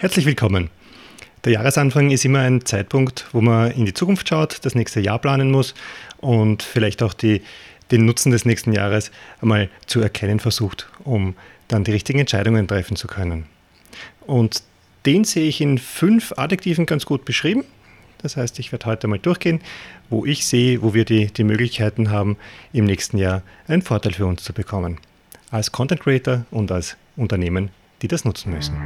Herzlich willkommen. Der Jahresanfang ist immer ein Zeitpunkt, wo man in die Zukunft schaut, das nächste Jahr planen muss und vielleicht auch die, den Nutzen des nächsten Jahres einmal zu erkennen versucht, um dann die richtigen Entscheidungen treffen zu können. Und den sehe ich in fünf Adjektiven ganz gut beschrieben. Das heißt, ich werde heute mal durchgehen, wo ich sehe, wo wir die, die Möglichkeiten haben, im nächsten Jahr einen Vorteil für uns zu bekommen. Als Content Creator und als Unternehmen, die das nutzen müssen.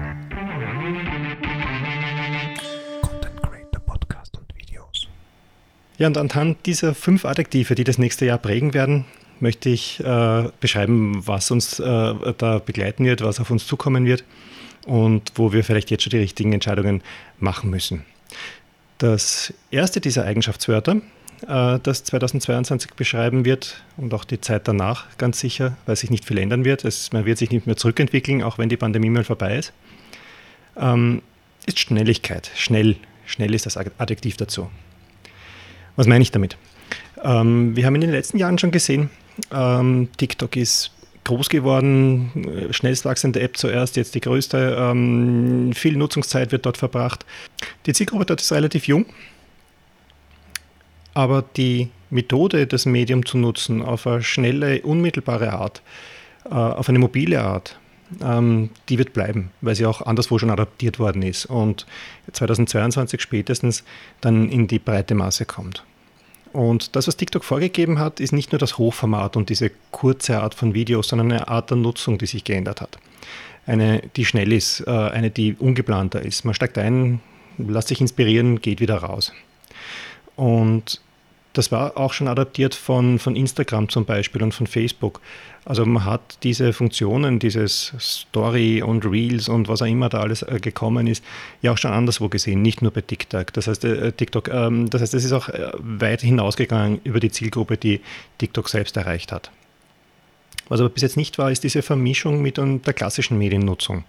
Ja, und anhand dieser fünf Adjektive, die das nächste Jahr prägen werden, möchte ich äh, beschreiben, was uns äh, da begleiten wird, was auf uns zukommen wird und wo wir vielleicht jetzt schon die richtigen Entscheidungen machen müssen. Das erste dieser Eigenschaftswörter, äh, das 2022 beschreiben wird und auch die Zeit danach ganz sicher, weil sich nicht viel ändern wird. Es, man wird sich nicht mehr zurückentwickeln, auch wenn die Pandemie mal vorbei ist, ähm, ist Schnelligkeit. Schnell, schnell ist das Adjektiv dazu. Was meine ich damit? Ähm, wir haben in den letzten Jahren schon gesehen, ähm, TikTok ist groß geworden, schnellst wachsende App zuerst, jetzt die größte. Ähm, viel Nutzungszeit wird dort verbracht. Die Zielgruppe dort ist relativ jung, aber die Methode, das Medium zu nutzen, auf eine schnelle, unmittelbare Art, äh, auf eine mobile Art, ähm, die wird bleiben, weil sie auch anderswo schon adaptiert worden ist und 2022 spätestens dann in die breite Masse kommt. Und das, was TikTok vorgegeben hat, ist nicht nur das Hochformat und diese kurze Art von Videos, sondern eine Art der Nutzung, die sich geändert hat. Eine, die schnell ist, äh, eine, die ungeplanter ist. Man steigt ein, lässt sich inspirieren, geht wieder raus. Und das war auch schon adaptiert von, von Instagram zum Beispiel und von Facebook. Also man hat diese Funktionen, dieses Story und Reels und was auch immer da alles äh, gekommen ist, ja auch schon anderswo gesehen, nicht nur bei TikTok. Das heißt, äh, TikTok, ähm, das heißt, es ist auch äh, weit hinausgegangen über die Zielgruppe, die TikTok selbst erreicht hat. Was aber bis jetzt nicht war, ist diese Vermischung mit der klassischen Mediennutzung.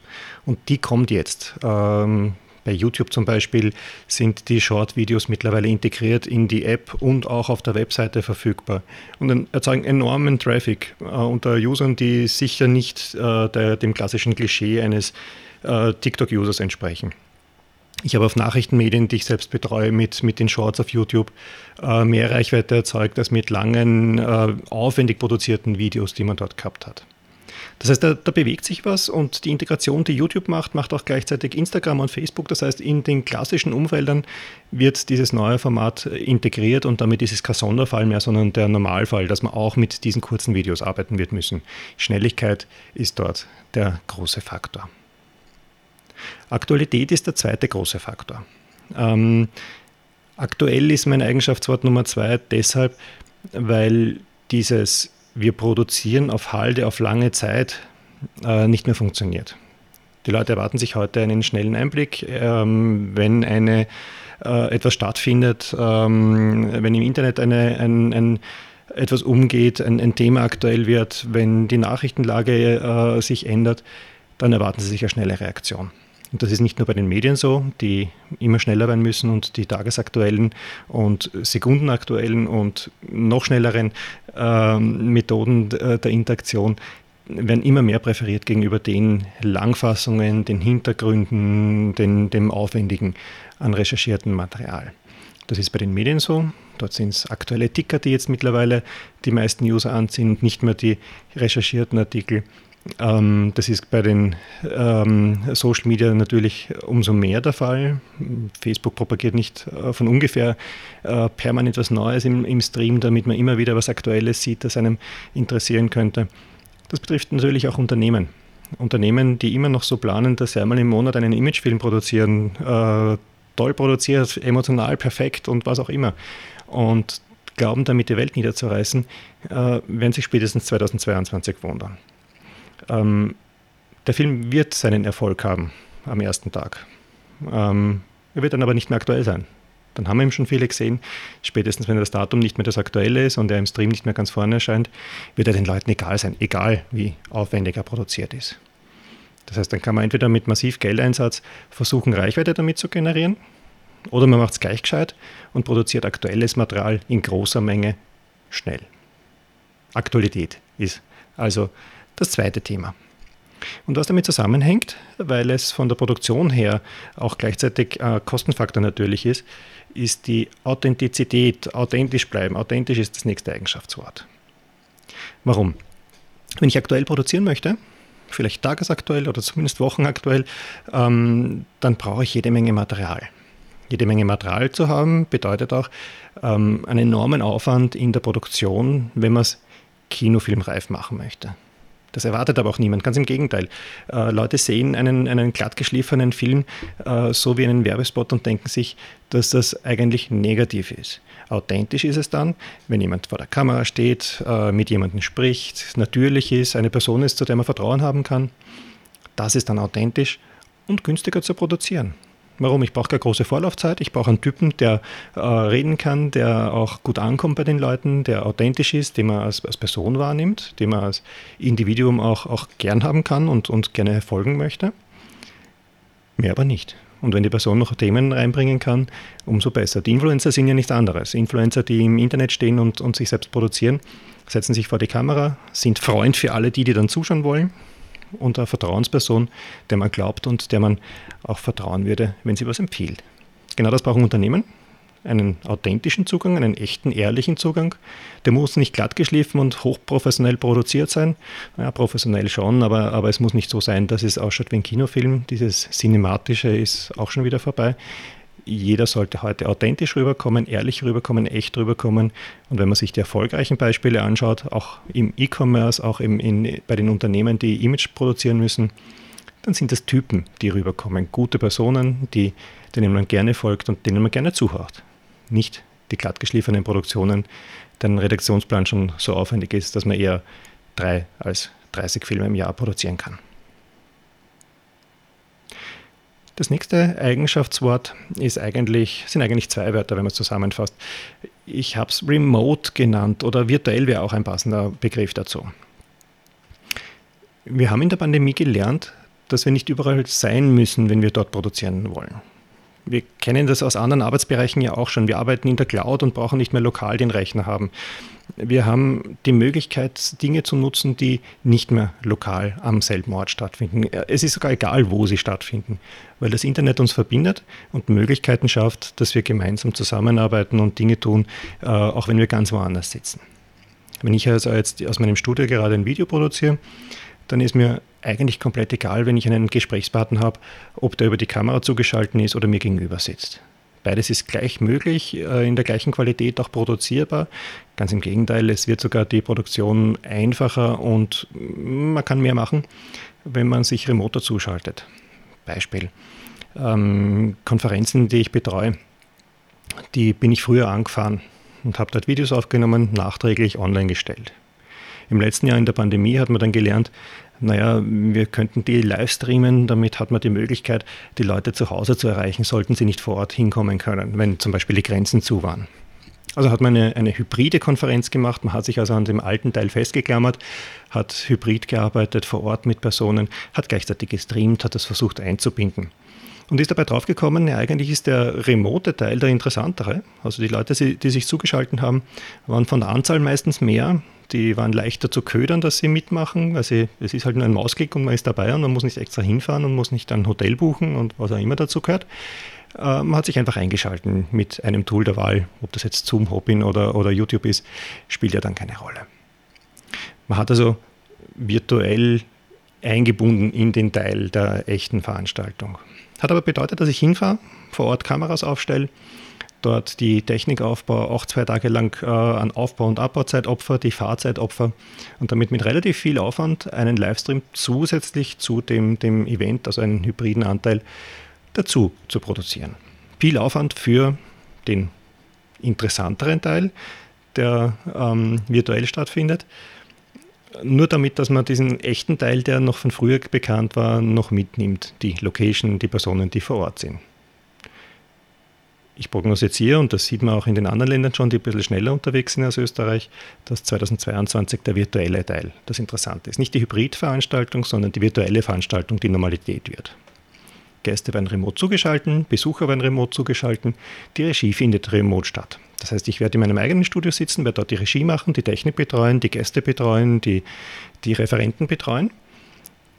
Und die kommt jetzt. Ähm, bei YouTube zum Beispiel sind die Short-Videos mittlerweile integriert in die App und auch auf der Webseite verfügbar und erzeugen enormen Traffic äh, unter Usern, die sicher nicht äh, der, dem klassischen Klischee eines äh, TikTok-Users entsprechen. Ich habe auf Nachrichtenmedien, die ich selbst betreue, mit, mit den Shorts auf YouTube äh, mehr Reichweite erzeugt als mit langen, äh, aufwendig produzierten Videos, die man dort gehabt hat. Das heißt, da, da, bewegt sich was und die Integration, die YouTube macht, macht auch gleichzeitig Instagram und Facebook. Das heißt, in den klassischen Umfeldern wird dieses neue Format äh, integriert und damit ist es kein Sonderfall mehr, sondern der Normalfall, dass man auch mit diesen kurzen Videos arbeiten wird müssen. Schnelligkeit ist dort der große Faktor. Aktualität ist der zweite große Faktor. Ähm, aktuell ist mein Eigenschaftswort Nummer zwei deshalb, weil dieses wir produzieren auf Halde, auf lange Zeit äh, nicht mehr funktioniert. Die Leute erwarten sich heute einen schnellen Einblick. Ähm, wenn eine, äh, etwas stattfindet, ähm, wenn im Internet eine, ein, ein etwas umgeht, ein, ein, Thema aktuell wird, wenn die Nachrichtenlage äh, sich ändert, dann erwarten sie sich eine schnelle Reaktion. Und das ist nicht nur bei den Medien so, die immer schneller werden müssen und die tagesaktuellen und sekundenaktuellen und noch schnelleren äh, Methoden der Interaktion werden immer mehr präferiert gegenüber den Langfassungen, den Hintergründen, den, dem Aufwendigen an recherchiertem Material. Das ist bei den Medien so. Dort sind es aktuelle Ticker, die jetzt mittlerweile die meisten User anziehen, nicht mehr die recherchierten Artikel. Ähm, das ist bei den ähm, Social Media natürlich umso mehr der Fall. Facebook propagiert nicht äh, von ungefähr äh, permanent was Neues im, im Stream, damit man immer wieder was Aktuelles sieht, das einem interessieren könnte. Das betrifft natürlich auch Unternehmen. Unternehmen, die immer noch so planen, dass sie einmal im Monat einen Imagefilm produzieren, äh, toll produziert, emotional perfekt und was auch immer. Und glauben damit die Welt niederzureißen, äh, werden sich spätestens 2022 wundern. Ähm, der Film wird seinen Erfolg haben am ersten Tag. Ähm, er wird dann aber nicht mehr aktuell sein. Dann haben wir ihm schon viele gesehen. Spätestens, wenn das Datum nicht mehr das aktuelle ist und er im Stream nicht mehr ganz vorne erscheint, wird er den Leuten egal sein, egal wie aufwendig er produziert ist. Das heißt, dann kann man entweder mit massiv Geldeinsatz versuchen, Reichweite damit zu generieren, oder man macht es gleich gescheit und produziert aktuelles Material in großer Menge schnell. Aktualität ist also das zweite Thema. Und was damit zusammenhängt, weil es von der Produktion her auch gleichzeitig äh, Kostenfaktor natürlich ist, ist die Authentizität, authentisch bleiben. Authentisch ist das nächste Eigenschaftswort. Warum? Wenn ich aktuell produzieren möchte, vielleicht tagesaktuell oder zumindest wochenaktuell, ähm, dann brauche ich jede Menge Material. Jede Menge Material zu haben bedeutet auch ähm, einen enormen Aufwand in der Produktion, wenn man es kinofilmreif machen möchte. Das erwartet aber auch niemand. Ganz im Gegenteil. Äh, Leute sehen einen, einen glatt geschliffenen Film äh, so wie einen Werbespot und denken sich, dass das eigentlich negativ ist. Authentisch ist es dann, wenn jemand vor der Kamera steht, äh, mit jemandem spricht, natürlich ist, eine Person ist, zu der man Vertrauen haben kann. Das ist dann authentisch und günstiger zu produzieren. Warum? Ich brauche keine große Vorlaufzeit. Ich brauche einen Typen, der äh, reden kann, der auch gut ankommt bei den Leuten, der authentisch ist, den man als, als Person wahrnimmt, den man als Individuum auch, auch gern haben kann und, und gerne folgen möchte. Mehr aber nicht. Und wenn die Person noch Themen reinbringen kann, umso besser. Die Influencer sind ja nichts anderes. Influencer, die im Internet stehen und, und sich selbst produzieren, setzen sich vor die Kamera, sind Freund für alle die, die dann zuschauen wollen und eine Vertrauensperson, der man glaubt und der man auch vertrauen würde, wenn sie was empfiehlt. Genau das brauchen Unternehmen. Einen authentischen Zugang, einen echten, ehrlichen Zugang. Der muss nicht glatt geschliffen und hochprofessionell produziert sein. Ja, professionell schon, aber, aber es muss nicht so sein, dass es ausschaut wie ein Kinofilm. Dieses Cinematische ist auch schon wieder vorbei jeder sollte heute authentisch rüberkommen, ehrlich rüberkommen, echt rüberkommen. Und wenn man sich die erfolgreichen Beispiele anschaut, auch im E-Commerce, auch im, in, bei den Unternehmen, die Image produzieren müssen, dann sind das Typen, die rüberkommen. Gute Personen, die, denen man gerne folgt und denen man gerne zuhört. Nicht die glattgeschliffenen Produktionen, deren Redaktionsplan schon so aufwendig ist, dass man eher drei als 30 Filme im Jahr produzieren kann. Das nächste Eigenschaftswort ist eigentlich, sind eigentlich zwei Wörter, wenn man es zusammenfasst. Ich habe es remote genannt oder virtuell wäre auch ein passender Begriff dazu. Wir haben in der Pandemie gelernt, dass wir nicht überall sein müssen, wenn wir dort produzieren wollen. Wir kennen das aus anderen Arbeitsbereichen ja auch schon. Wir arbeiten in der Cloud und brauchen nicht mehr lokal den Rechner haben. Wir haben die Möglichkeit, Dinge zu nutzen, die nicht mehr lokal am selben Ort stattfinden. Es ist sogar egal, wo sie stattfinden, weil das Internet uns verbindet und Möglichkeiten schafft, dass wir gemeinsam zusammenarbeiten und Dinge tun, äh, auch wenn wir ganz woanders sitzen. Wenn ich also jetzt aus meinem Studio gerade ein Video produziere, dann ist mir eigentlich komplett egal, wenn ich einen Gesprächspartner habe, ob der über die Kamera zugeschaltet ist oder mir gegenüber sitzt. Beides ist gleich möglich, äh, in der gleichen Qualität auch produzierbar. Ganz im Gegenteil, es wird sogar die Produktion einfacher und man kann mehr machen, wenn man sich remote zuschaltet. Beispiel. Ähm, Konferenzen, die ich betreue, die bin ich früher angefahren und habe dort Videos aufgenommen, nachträglich online gestellt. Im letzten Jahr in der Pandemie hat man dann gelernt, naja, wir könnten die live streamen, damit hat man die Möglichkeit, die Leute zu Hause zu erreichen, sollten sie nicht vor Ort hinkommen können, wenn zum Beispiel die Grenzen zu waren. Also hat man eine, eine hybride Konferenz gemacht, man hat sich also an dem alten Teil festgeklammert, hat hybrid gearbeitet, vor Ort mit Personen, hat gleichzeitig gestreamt, hat das versucht einzubinden. Und ist dabei draufgekommen, ja, eigentlich ist der remote Teil der interessantere. Also die Leute, die sich zugeschaltet haben, waren von der Anzahl meistens mehr, die waren leichter zu ködern, dass sie mitmachen. Also es ist halt nur ein Mausklick und man ist dabei und man muss nicht extra hinfahren und muss nicht ein Hotel buchen und was auch immer dazu gehört. Äh, man hat sich einfach eingeschalten mit einem Tool der Wahl. Ob das jetzt Zoom, Hopin oder, oder YouTube ist, spielt ja dann keine Rolle. Man hat also virtuell eingebunden in den Teil der echten Veranstaltung. Hat aber bedeutet, dass ich hinfahre, vor Ort Kameras aufstelle, dort die Technikaufbau auch zwei Tage lang äh, an Aufbau- und Abbauzeit opfer, die Fahrzeit opfer und damit mit relativ viel Aufwand einen Livestream zusätzlich zu dem, dem Event, also einen hybriden Anteil, dazu zu produzieren. Viel Aufwand für den interessanteren Teil, der ähm, virtuell stattfindet. Nur damit, dass man diesen echten Teil, der noch von früher bekannt war, noch mitnimmt, die Location, die Personen, die vor Ort sind ich prognostiziere, und das sieht man auch in den anderen Ländern schon, die ein bisschen schneller unterwegs sind als Österreich, dass 2022 der virtuelle Teil das Interessante ist. Nicht die Hybridveranstaltung, sondern die virtuelle Veranstaltung die Normalität wird. Gäste werden remote zugeschaltet, Besucher werden remote zugeschaltet, die Regie findet remote statt. Das heißt, ich werde in meinem eigenen Studio sitzen, werde dort die Regie machen, die Technik betreuen, die Gäste betreuen, die, die Referenten betreuen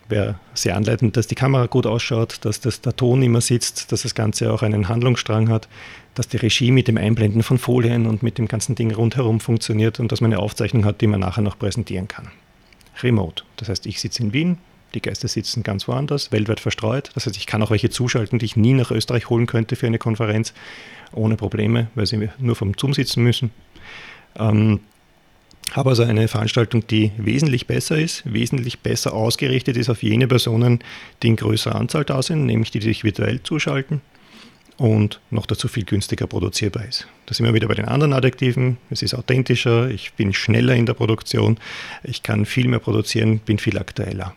wäre sehr anleitend, dass die Kamera gut ausschaut, dass das, der Ton immer sitzt, dass das Ganze auch einen Handlungsstrang hat, dass die Regie mit dem Einblenden von Folien und mit dem ganzen Ding rundherum funktioniert und dass man eine Aufzeichnung hat, die man nachher noch präsentieren kann. Remote. Das heißt, ich sitze in Wien, die Gäste sitzen ganz woanders, weltweit verstreut. Das heißt, ich kann auch welche zuschalten, die ich nie nach Österreich holen könnte für eine Konferenz, ohne Probleme, weil sie nur vom Zoom sitzen müssen. Ähm, habe also eine Veranstaltung, die wesentlich besser ist, wesentlich besser ausgerichtet ist auf jene Personen, die in größerer Anzahl da sind, nämlich die, die sich virtuell zuschalten und noch dazu viel günstiger produzierbar ist. Da sind wir wieder bei den anderen Adjektiven. Es ist authentischer, ich bin schneller in der Produktion, ich kann viel mehr produzieren, bin viel aktueller.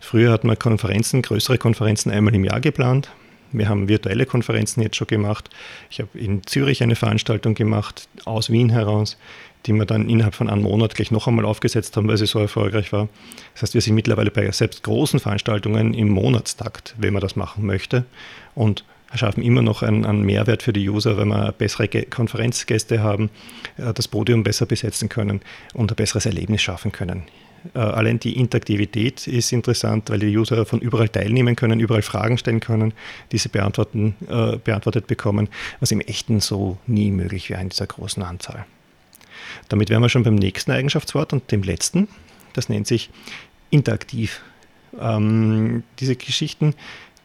Früher hat man Konferenzen, größere Konferenzen einmal im Jahr geplant. Wir haben virtuelle Konferenzen jetzt schon gemacht. Ich habe in Zürich eine Veranstaltung gemacht, aus Wien heraus, die wir dann innerhalb von einem Monat gleich noch einmal aufgesetzt haben, weil sie so erfolgreich war. Das heißt, wir sind mittlerweile bei selbst großen Veranstaltungen im Monatstakt, wenn man das machen möchte. Und schaffen immer noch einen, einen, Mehrwert für die User, wenn wir bessere Konferenzgäste haben, äh, das Podium besser besetzen können und ein besseres Erlebnis schaffen können. Äh, allein die Interaktivität ist interessant, weil die User von überall teilnehmen können, überall Fragen stellen können, diese beantworten, äh, beantwortet bekommen, was im Echten so nie möglich wäre in dieser großen Anzahl. Damit wären wir schon beim nächsten Eigenschaftswort und dem letzten. Das nennt sich interaktiv. Ähm, diese Geschichten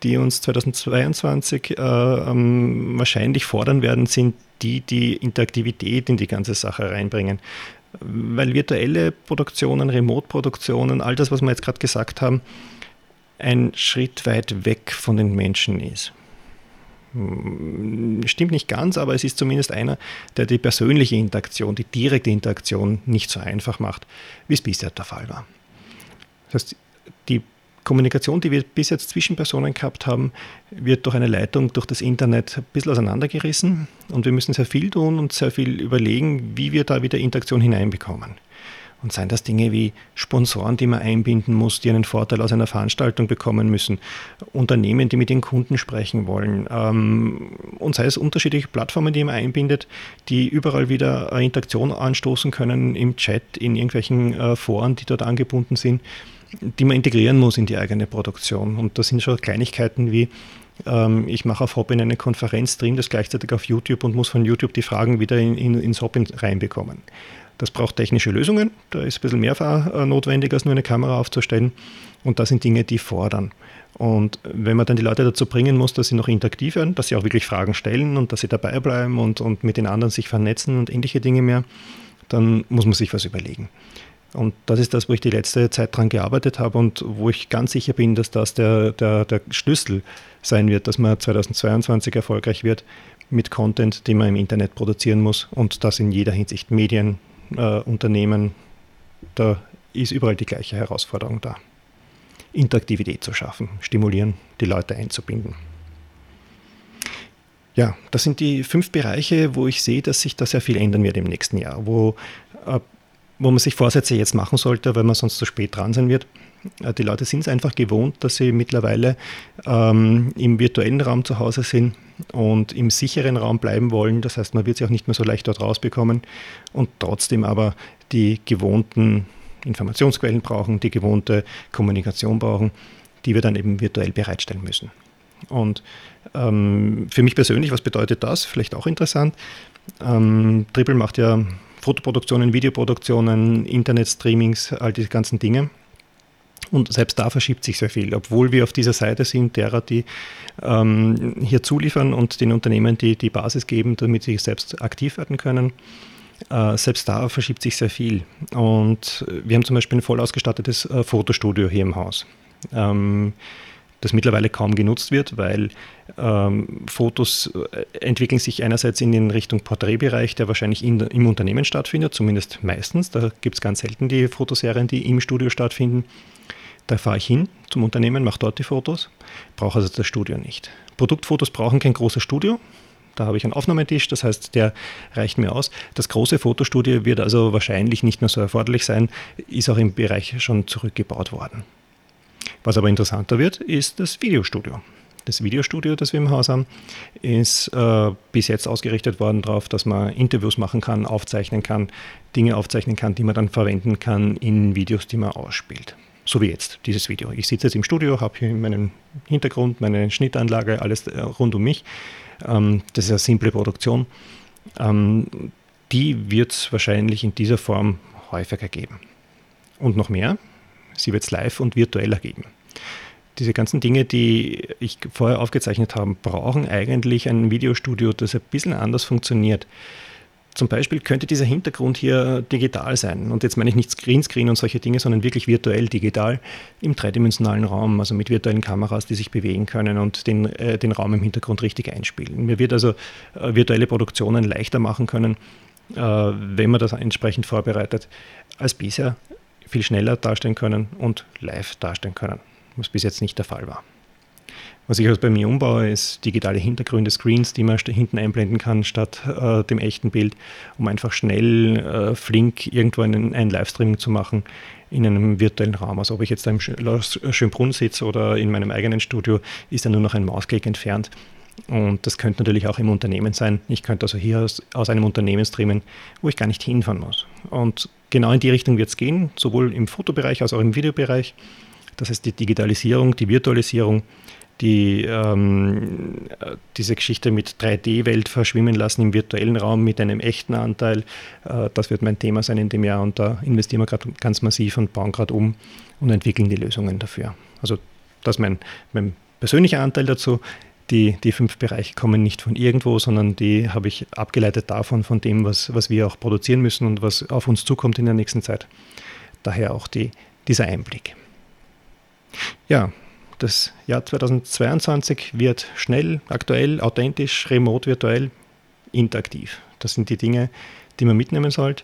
die uns 2022 äh, ähm, wahrscheinlich fordern werden, sind die, die Interaktivität in die ganze Sache reinbringen. Weil virtuelle Produktionen, Remote-Produktionen, all das, was wir jetzt gerade gesagt haben, ein Schritt weit weg von den Menschen ist. Hm, stimmt nicht ganz, aber es ist zumindest einer, der die persönliche Interaktion, die direkte Interaktion nicht so einfach macht, wie es bisher der Fall war. Das heißt, die Kommunikation, die wir bis jetzt zwischen Personen gehabt haben, wird durch eine Leitung durch das Internet ein bisschen auseinandergerissen und wir müssen sehr viel tun und sehr viel überlegen, wie wir da wieder Interaktion hineinbekommen. Und seien das Dinge wie Sponsoren, die man einbinden muss, die einen Vorteil aus einer Veranstaltung bekommen müssen, Unternehmen, die mit den Kunden sprechen wollen, ähm, und sei es unterschiedliche Plattformen, die man einbindet, die überall wieder Interaktion anstoßen können im Chat, in irgendwelchen äh, Foren, die dort angebunden sind die man integrieren muss in die eigene Produktion. Und das sind schon Kleinigkeiten wie, ähm, ich mache auf Hopin eine Konferenz, stream das gleichzeitig auf YouTube und muss von YouTube die Fragen wieder in, in, ins Hopin reinbekommen. Das braucht technische Lösungen, da ist ein bisschen mehr äh, notwendig, als nur eine Kamera aufzustellen. Und das sind Dinge, die fordern. Und wenn man dann die Leute dazu bringen muss, dass sie noch interaktiv werden, dass sie auch wirklich Fragen stellen und dass sie dabei bleiben und, und mit den anderen sich vernetzen und ähnliche Dinge mehr, dann muss man sich was überlegen. Und das ist das, wo ich die letzte Zeit dran gearbeitet habe und wo ich ganz sicher bin, dass das der, der, der Schlüssel sein wird, dass man 2022 erfolgreich wird mit Content, den man im Internet produzieren muss und das in jeder Hinsicht Medien, äh, Unternehmen, da ist überall die gleiche Herausforderung da. Interaktivität zu schaffen, stimulieren, die Leute einzubinden. Ja, das sind die fünf Bereiche, wo ich sehe, dass sich da sehr viel ändern wird im nächsten Jahr, wo äh, wo man sich Vorsätze jetzt machen sollte, weil man sonst zu spät dran sein wird. Äh, die Leute sind es einfach gewohnt, dass sie mittlerweile ähm, im virtuellen Raum zu Hause sind und im sicheren Raum bleiben wollen. Das heißt, man wird sie auch nicht mehr so leicht dort rausbekommen und trotzdem aber die gewohnten Informationsquellen brauchen, die gewohnte Kommunikation brauchen, die wir dann eben virtuell bereitstellen müssen. Und ähm, für mich persönlich, was bedeutet das? Vielleicht auch interessant. Ähm, Triple macht ja Fotoproduktionen, Videoproduktionen, Internetstreamings, all diese ganzen Dinge. Und selbst da verschiebt sich sehr viel, obwohl wir auf dieser Seite sind, derer, die ähm, hier zuliefern und den Unternehmen die, die Basis geben, damit sie selbst aktiv werden können. Äh, selbst da verschiebt sich sehr viel. Und wir haben zum Beispiel ein voll ausgestattetes äh, Fotostudio hier im Haus. Ähm, das mittlerweile kaum genutzt wird, weil ähm, Fotos äh, entwickeln sich einerseits in den Richtung Porträtbereich, der wahrscheinlich in, im Unternehmen stattfindet, zumindest meistens. Da gibt es ganz selten die Fotoserien, die im Studio stattfinden. Da fahre ich hin zum Unternehmen, mache dort die Fotos, brauche also das Studio nicht. Produktfotos brauchen kein großes Studio. Da habe ich einen Aufnahmetisch, das heißt, der reicht mir aus. Das große Fotostudio wird also wahrscheinlich nicht mehr so erforderlich sein, ist auch im Bereich schon zurückgebaut worden. Was aber interessanter wird, ist das Videostudio. Das Videostudio, das wir im Haus haben, ist äh, bis jetzt ausgerichtet worden darauf, dass man Interviews machen kann, aufzeichnen kann, Dinge aufzeichnen kann, die man dann verwenden kann in Videos, die man ausspielt. So wie jetzt, dieses Video. Ich sitze jetzt im Studio, habe hier meinen Hintergrund, meine Schnittanlage, alles äh, rund um mich. Ähm, das ist eine simple Produktion. Ähm, die wird es wahrscheinlich in dieser Form häufiger geben. Und noch mehr, sie wird es live und virtueller geben. Diese ganzen Dinge, die ich vorher aufgezeichnet habe, brauchen eigentlich ein Videostudio, das ein bisschen anders funktioniert. Zum Beispiel könnte dieser Hintergrund hier digital sein. Und jetzt meine ich nicht Greenscreen und solche Dinge, sondern wirklich virtuell digital im dreidimensionalen Raum, also mit virtuellen Kameras, die sich bewegen können und den, äh, den Raum im Hintergrund richtig einspielen. Mir wird also äh, virtuelle Produktionen leichter machen können, äh, wenn man das entsprechend vorbereitet, als bisher viel schneller darstellen können und live darstellen können, was bis jetzt nicht der Fall war. Was ich also bei mir umbaue, ist digitale Hintergründe, Screens, die man hinten einblenden kann statt äh, dem echten Bild, um einfach schnell, äh, flink irgendwo einen, einen Livestreaming zu machen in einem virtuellen Raum. Also ob ich jetzt da im Schönbrunn sitze oder in meinem eigenen Studio, ist ja nur noch ein Mausklick entfernt. Und das könnte natürlich auch im Unternehmen sein. Ich könnte also hier aus, aus einem Unternehmen streamen, wo ich gar nicht hinfahren muss. Und genau in die Richtung wird es gehen, sowohl im Fotobereich als auch im Videobereich. Das heißt, die Digitalisierung, die Virtualisierung die ähm, diese Geschichte mit 3D-Welt verschwimmen lassen im virtuellen Raum mit einem echten Anteil. Äh, das wird mein Thema sein in dem Jahr und da investieren wir gerade ganz massiv und bauen gerade um und entwickeln die Lösungen dafür. Also das ist mein, mein persönlicher Anteil dazu. Die, die fünf Bereiche kommen nicht von irgendwo, sondern die habe ich abgeleitet davon, von dem, was, was wir auch produzieren müssen und was auf uns zukommt in der nächsten Zeit. Daher auch die, dieser Einblick. Ja, das Jahr 2022 wird schnell, aktuell, authentisch, remote, virtuell, interaktiv. Das sind die Dinge, die man mitnehmen sollte.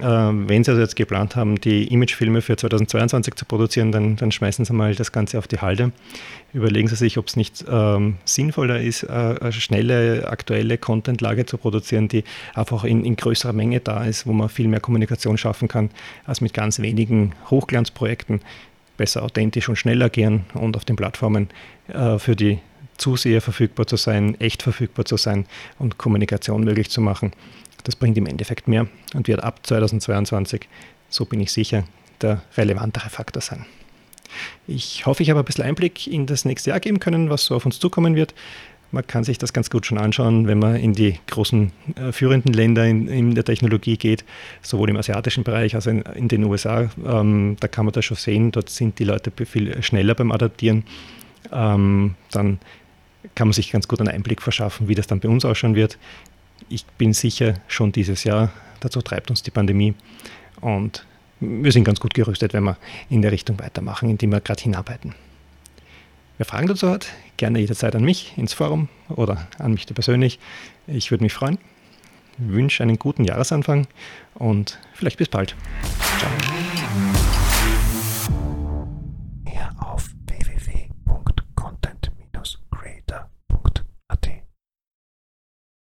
Ähm, wenn Sie also jetzt geplant haben, die Imagefilme für 2022 zu produzieren, dann, dann schmeißen Sie mal das Ganze auf die Halde. Überlegen Sie sich, ob es nicht ähm, sinnvoller ist, äh, eine schnelle, aktuelle Contentlage zu produzieren, die einfach in, in größerer Menge da ist, wo man viel mehr Kommunikation schaffen kann, als mit ganz wenigen Hochglanzprojekten, besser authentisch und schnell agieren und auf den Plattformen äh, für die Zuseher verfügbar zu sein, echt verfügbar zu sein und Kommunikation möglich zu machen. Das bringt im Endeffekt mehr und wird ab 2022, so bin ich sicher, der relevantere Faktor sein. Ich hoffe, ich habe ein bisschen Einblick in das nächste Jahr geben können, was so auf uns zukommen wird. Man kann sich das ganz gut schon anschauen, wenn man in die großen äh, führenden Länder in, in, der Technologie geht, sowohl im asiatischen Bereich als auch in, in den USA. Ähm, da kann man das schon sehen, dort sind die Leute viel schneller beim Adaptieren. Ähm, dann kann man sich ganz gut einen Einblick verschaffen, wie das dann bei uns ausschauen wird. Ich bin sicher, schon dieses Jahr, dazu treibt uns die Pandemie. Und wir sind ganz gut gerüstet, wenn wir in der Richtung weitermachen, in die wir gerade hinarbeiten. Wer Fragen dazu hat, gerne jederzeit an mich ins Forum oder an mich persönlich. Ich würde mich freuen. Ich wünsche einen guten Jahresanfang und vielleicht bis bald. Ciao.